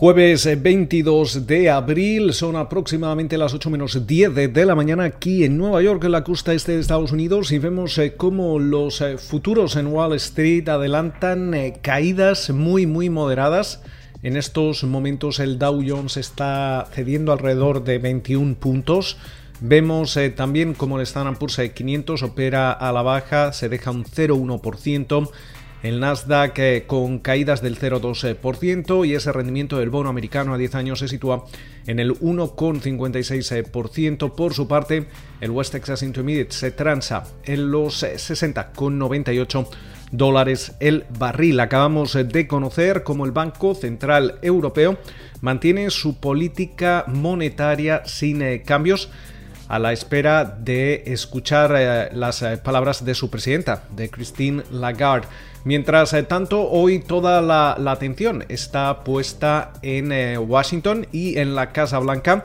Jueves 22 eh, de abril, son aproximadamente las 8 menos 10 de la mañana aquí en Nueva York, en la costa este de Estados Unidos, y vemos eh, cómo los eh, futuros en Wall Street adelantan caídas muy, muy moderadas. En estos momentos el Dow Jones está cediendo alrededor de 21 puntos. Vemos también cómo el Standard Poor's 500 opera a la baja, se deja un 0,1%. El Nasdaq eh, con caídas del 0,2% y ese rendimiento del bono americano a 10 años se sitúa en el 1,56%. Por su parte, el West Texas Intermediate se transa en los 60,98 dólares el barril. Acabamos de conocer cómo el Banco Central Europeo mantiene su política monetaria sin eh, cambios a la espera de escuchar eh, las eh, palabras de su presidenta, de Christine Lagarde. Mientras eh, tanto, hoy toda la, atención está puesta en Washington y en la Casa Blanca.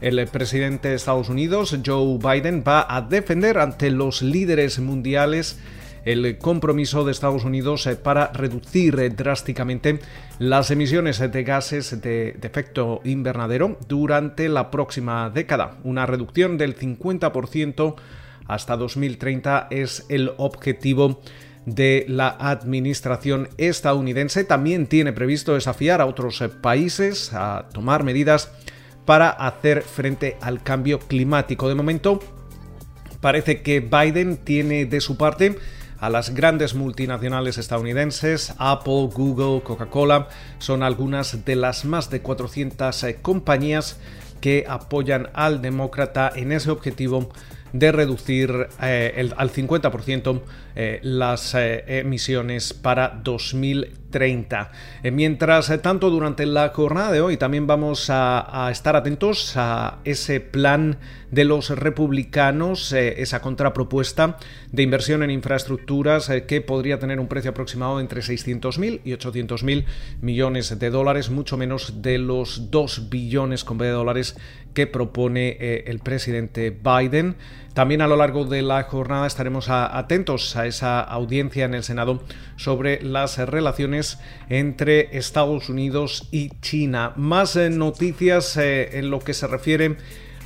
El presidente de Estados Unidos, Joe Biden, va a defender ante los líderes mundiales el compromiso de Estados Unidos eh, para reducir eh, drásticamente las emisiones de gases de, efecto invernadero durante la próxima década. Una reducción del 50% hasta 2030 es el objetivo de la administración estadounidense. También tiene previsto desafiar a otros eh, países a tomar medidas para hacer frente al cambio climático. De momento, parece que Biden tiene de su parte a las grandes multinacionales estadounidenses, Apple, Google, Coca-Cola, son algunas de las más de 400 eh, compañías que apoyan al demócrata en ese objetivo de reducir eh, al 50% eh, las emisiones para 2030. Mientras tanto, durante la jornada de hoy también vamos a, estar atentos a ese plan de los republicanos eh, esa contrapropuesta de inversión en infraestructuras eh, que podría tener un precio aproximado entre 600.000 y 800.000 millones de dólares, mucho menos de los 2 billones de dólares que propone eh, el presidente Biden. También a lo largo de la jornada estaremos atentos a esa audiencia en el Senado sobre las relaciones entre Estados Unidos y China. Más noticias en lo que se refiere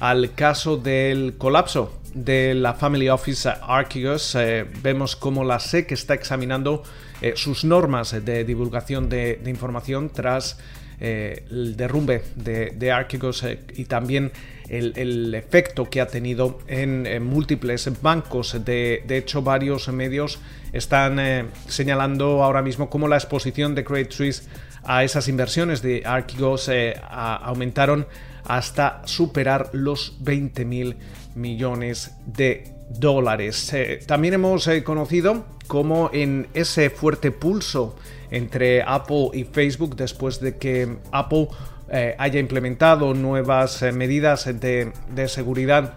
al caso del colapso de la Family Office Archegos. Eh, vemos cómo la SEC está examinando eh, sus normas de divulgación de, información tras eh, el derrumbe de, de Archegos y también el, efecto que ha tenido en, múltiples bancos. De, hecho, varios medios están señalando ahora mismo cómo la exposición de Credit Suisse a esas inversiones de Archegos aumentaron hasta superar los 20 mil millones de dólares. Eh, también hemos eh, conocido cómo en ese fuerte pulso entre Apple y Facebook después de que Apple eh, haya implementado nuevas medidas de, de, seguridad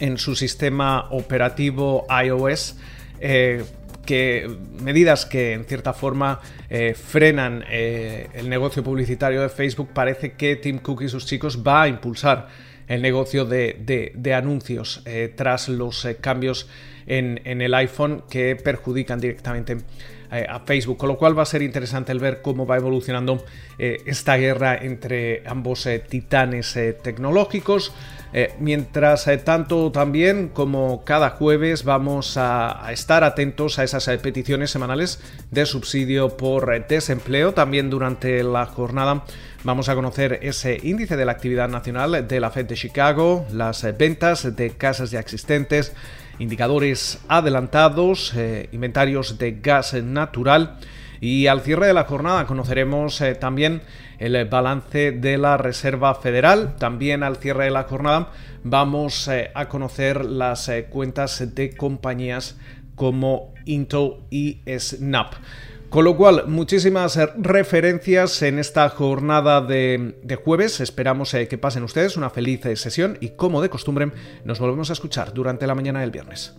en su sistema operativo iOS que medidas que en cierta forma eh, frenan eh, el negocio publicitario de Facebook, parece que Tim Cook y sus chicos va a impulsar el negocio de, anuncios eh, tras los cambios en, en, el iPhone que perjudican directamente a Facebook, con lo cual va a ser interesante el ver cómo va evolucionando esta guerra entre ambos titanes tecnológicos. Eh, mientras eh, tanto, también como cada jueves vamos a, estar atentos a esas eh, peticiones semanales de subsidio por desempleo. También durante la jornada vamos a conocer ese índice de la actividad nacional de la Fed de Chicago, las ventas de casas ya existentes, indicadores adelantados, inventarios de gas natural. Y al cierre de la jornada conoceremos también el balance de la Reserva Federal. También al cierre de la jornada vamos eh, a conocer las eh, cuentas de compañías como Intel y Snap. Con lo cual, muchísimas referencias en esta jornada de, jueves. Esperamos eh, que pasen ustedes una feliz sesión y como de costumbre nos volvemos a escuchar durante la mañana del viernes.